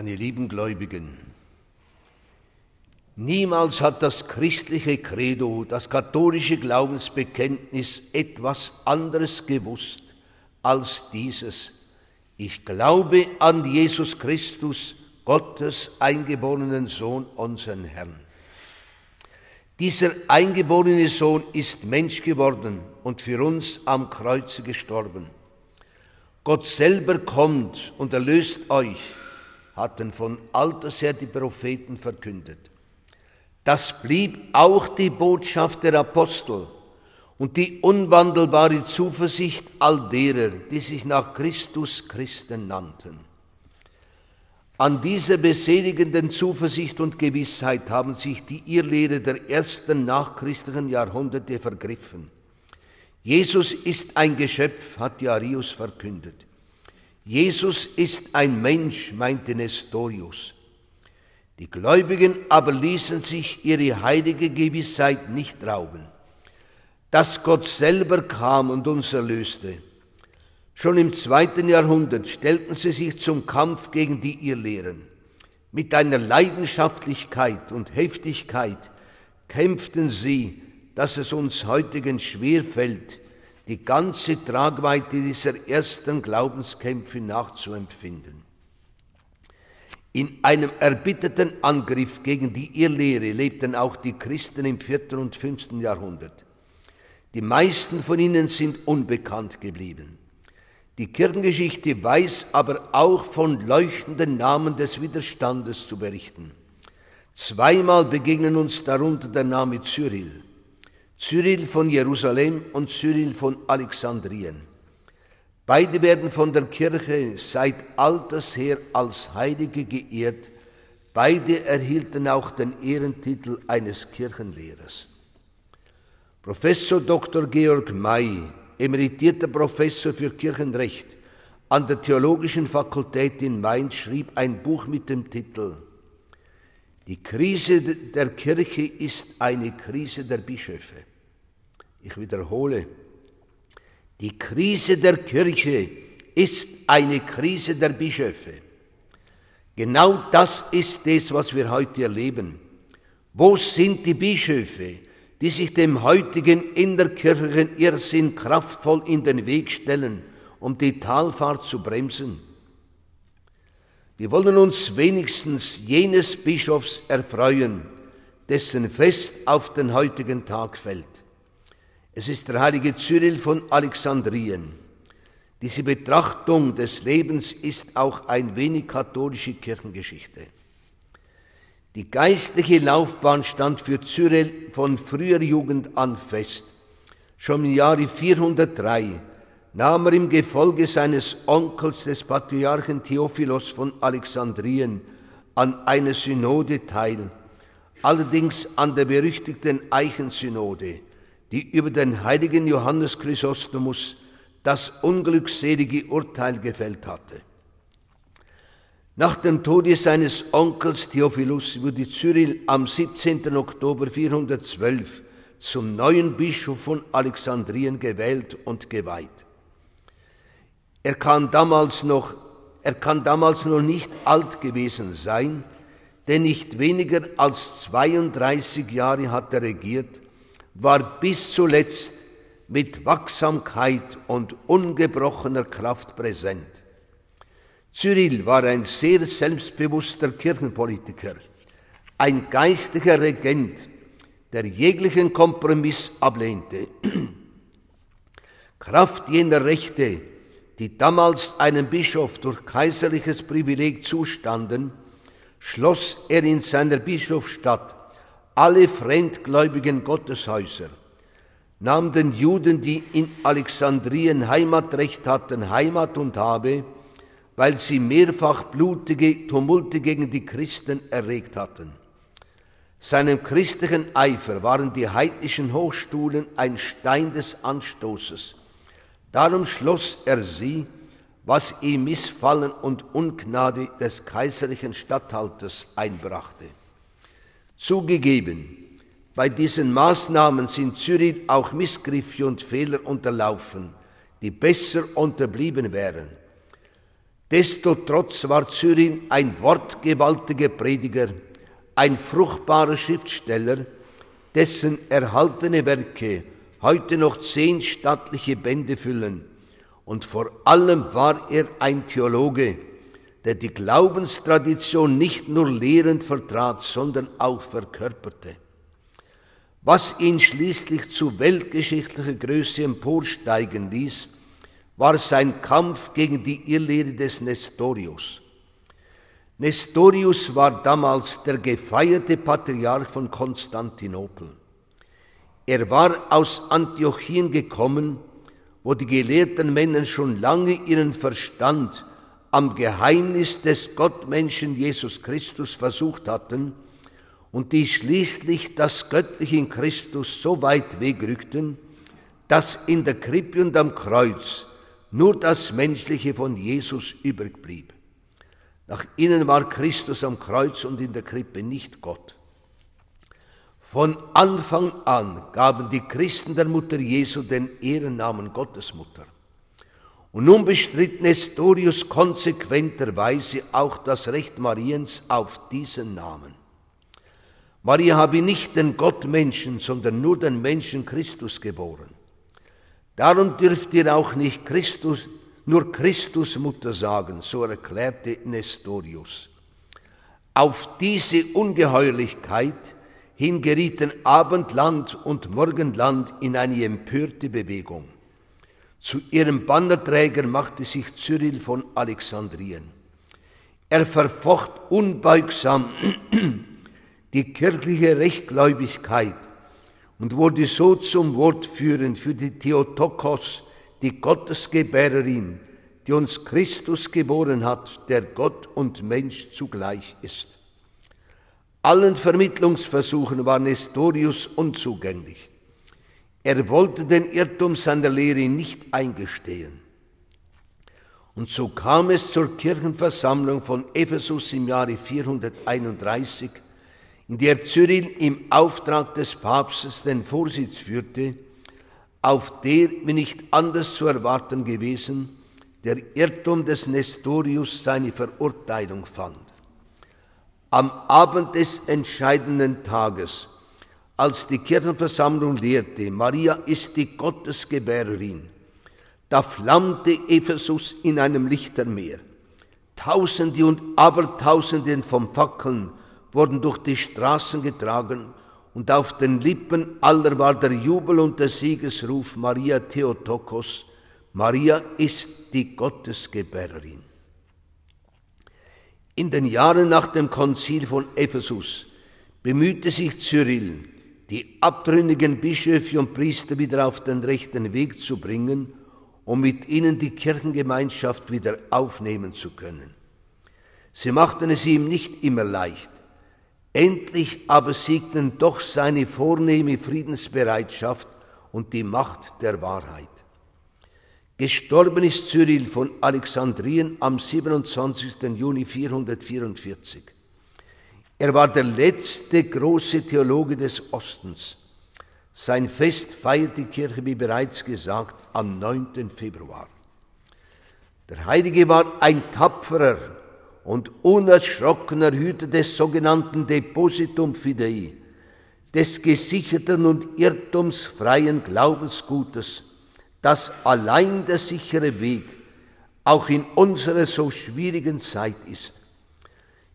Meine lieben Gläubigen, niemals hat das christliche Credo, das katholische Glaubensbekenntnis etwas anderes gewusst als dieses. Ich glaube an Jesus Christus, Gottes eingeborenen Sohn, unseren Herrn. Dieser eingeborene Sohn ist Mensch geworden und für uns am Kreuze gestorben. Gott selber kommt und erlöst euch, hatten von alters her die Propheten verkündet. Das blieb auch die Botschaft der Apostel und die unwandelbare Zuversicht all derer, die sich nach Christus Christen nannten. An dieser beseligenden Zuversicht und Gewissheit haben sich die Irrlehrer der ersten nachchristlichen Jahrhunderte vergriffen. Jesus ist ein Geschöpf, hat Jarius verkündet. Jesus ist ein Mensch, meinte Nestorius. Die Gläubigen aber ließen sich ihre heilige Gewissheit nicht rauben, dass Gott selber kam und uns erlöste. Schon im zweiten Jahrhundert stellten sie sich zum Kampf gegen die Irrlehren. Mit einer Leidenschaftlichkeit und Heftigkeit kämpften sie dass es uns heutigen schwer fällt, die ganze Tragweite dieser ersten Glaubenskämpfe nachzuempfinden. In einem erbitterten Angriff gegen die Irrlehre lebten auch die Christen im vierten und fünften Jahrhundert. Die meisten von ihnen sind unbekannt geblieben. Die Kirchengeschichte weiß aber auch von leuchtenden Namen des Widerstandes zu berichten. Zweimal begegnen uns darunter der Name Cyril. Cyril von Jerusalem und Cyril von Alexandrien. Beide werden von der Kirche seit alters her als Heilige geehrt. Beide erhielten auch den Ehrentitel eines Kirchenlehrers. Professor Dr. Georg May, emeritierter Professor für Kirchenrecht an der Theologischen Fakultät in Mainz, schrieb ein Buch mit dem Titel Die Krise der Kirche ist eine Krise der Bischöfe. Ich wiederhole, die Krise der Kirche ist eine Krise der Bischöfe. Genau das ist es, was wir heute erleben. Wo sind die Bischöfe, die sich dem heutigen innerkirchlichen Irrsinn kraftvoll in den Weg stellen, um die Talfahrt zu bremsen? Wir wollen uns wenigstens jenes Bischofs erfreuen, dessen Fest auf den heutigen Tag fällt. Es ist der heilige Cyril von Alexandrien. Diese Betrachtung des Lebens ist auch ein wenig katholische Kirchengeschichte. Die geistliche Laufbahn stand für Cyril von früher Jugend an fest. Schon im Jahre 403 nahm er im Gefolge seines Onkels des Patriarchen Theophilos von Alexandrien an einer Synode teil, allerdings an der berüchtigten Eichensynode, die über den heiligen Johannes Chrysostomus das unglückselige Urteil gefällt hatte. Nach dem Tode seines Onkels Theophilus wurde Cyril am 17. Oktober 412 zum neuen Bischof von Alexandrien gewählt und geweiht. Er kann damals noch, er kann damals noch nicht alt gewesen sein, denn nicht weniger als 32 Jahre hat er regiert war bis zuletzt mit Wachsamkeit und ungebrochener Kraft präsent. Cyril war ein sehr selbstbewusster Kirchenpolitiker, ein geistlicher Regent, der jeglichen Kompromiss ablehnte. Kraft jener Rechte, die damals einem Bischof durch kaiserliches Privileg zustanden, schloss er in seiner Bischofsstadt alle fremdgläubigen Gotteshäuser, nahm den Juden, die in Alexandrien Heimatrecht hatten, Heimat und Habe, weil sie mehrfach blutige Tumulte gegen die Christen erregt hatten. Seinem christlichen Eifer waren die heidnischen Hochstuhlen ein Stein des Anstoßes. Darum schloss er sie, was ihm Missfallen und Ungnade des kaiserlichen Statthalters einbrachte. Zugegeben, bei diesen Maßnahmen sind Zürich auch Missgriffe und Fehler unterlaufen, die besser unterblieben wären. Desto trotz war Cyril ein wortgewaltiger Prediger, ein fruchtbarer Schriftsteller, dessen erhaltene Werke heute noch zehn stattliche Bände füllen. Und vor allem war er ein Theologe, der die Glaubenstradition nicht nur lehrend vertrat, sondern auch verkörperte. Was ihn schließlich zu weltgeschichtlicher Größe emporsteigen ließ, war sein Kampf gegen die Irrlehre des Nestorius. Nestorius war damals der gefeierte Patriarch von Konstantinopel. Er war aus Antiochien gekommen, wo die gelehrten Männer schon lange ihren Verstand am Geheimnis des Gottmenschen Jesus Christus versucht hatten und die schließlich das Göttliche in Christus so weit wegrückten, dass in der Krippe und am Kreuz nur das Menschliche von Jesus übrig blieb. Nach ihnen war Christus am Kreuz und in der Krippe nicht Gott. Von Anfang an gaben die Christen der Mutter Jesu den Ehrennamen Gottesmutter. Und nun bestritt Nestorius konsequenterweise auch das Recht Mariens auf diesen Namen. Maria habe nicht den Gottmenschen, sondern nur den Menschen Christus geboren. Darum dürft ihr auch nicht Christus, nur Christus Mutter sagen, so erklärte Nestorius. Auf diese Ungeheuerlichkeit hin gerieten Abendland und Morgenland in eine empörte Bewegung. Zu ihrem Bannerträger machte sich Cyril von Alexandrien. Er verfocht unbeugsam die kirchliche Rechtgläubigkeit und wurde so zum Wortführen für die Theotokos, die Gottesgebärerin, die uns Christus geboren hat, der Gott und Mensch zugleich ist. Allen Vermittlungsversuchen war Nestorius unzugänglich. Er wollte den Irrtum seiner Lehre nicht eingestehen. Und so kam es zur Kirchenversammlung von Ephesus im Jahre 431, in der Cyril im Auftrag des Papstes den Vorsitz führte, auf der, wie nicht anders zu erwarten gewesen, der Irrtum des Nestorius seine Verurteilung fand. Am Abend des entscheidenden Tages als die Kirchenversammlung lehrte, Maria ist die Gottesgebärerin, da flammte Ephesus in einem Lichtermeer. Tausende und Abertausende von Fackeln wurden durch die Straßen getragen und auf den Lippen aller war der Jubel und der Siegesruf Maria Theotokos, Maria ist die Gottesgebärerin. In den Jahren nach dem Konzil von Ephesus bemühte sich Cyril, die abtrünnigen Bischöfe und Priester wieder auf den rechten Weg zu bringen, um mit ihnen die Kirchengemeinschaft wieder aufnehmen zu können. Sie machten es ihm nicht immer leicht. Endlich aber siegten doch seine vornehme Friedensbereitschaft und die Macht der Wahrheit. Gestorben ist Cyril von Alexandrien am 27. Juni 444. Er war der letzte große Theologe des Ostens. Sein Fest feiert die Kirche, wie bereits gesagt, am 9. Februar. Der Heilige war ein tapferer und unerschrockener Hüter des sogenannten Depositum Fidei, des gesicherten und irrtumsfreien Glaubensgutes, das allein der sichere Weg auch in unserer so schwierigen Zeit ist.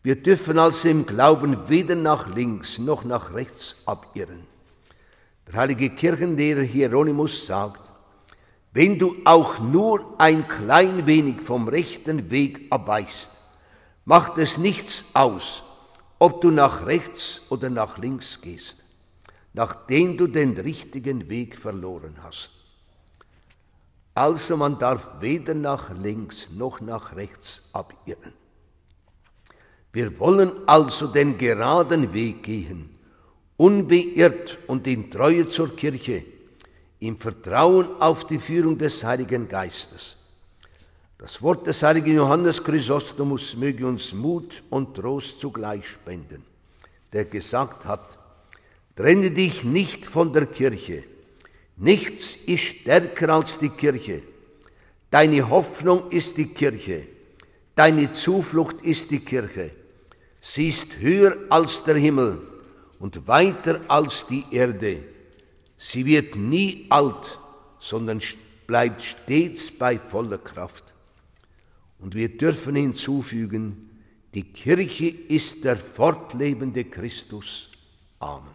Wir dürfen also im Glauben weder nach links noch nach rechts abirren. Der heilige Kirchenlehrer Hieronymus sagt, wenn du auch nur ein klein wenig vom rechten Weg abweichst, macht es nichts aus, ob du nach rechts oder nach links gehst, nachdem du den richtigen Weg verloren hast. Also man darf weder nach links noch nach rechts abirren. Wir wollen also den geraden Weg gehen, unbeirrt und in Treue zur Kirche, im Vertrauen auf die Führung des Heiligen Geistes. Das Wort des heiligen Johannes Chrysostomus möge uns Mut und Trost zugleich spenden, der gesagt hat, trenne dich nicht von der Kirche, nichts ist stärker als die Kirche, deine Hoffnung ist die Kirche, Deine Zuflucht ist die Kirche. Sie ist höher als der Himmel und weiter als die Erde. Sie wird nie alt, sondern bleibt stets bei voller Kraft. Und wir dürfen hinzufügen, die Kirche ist der fortlebende Christus. Amen.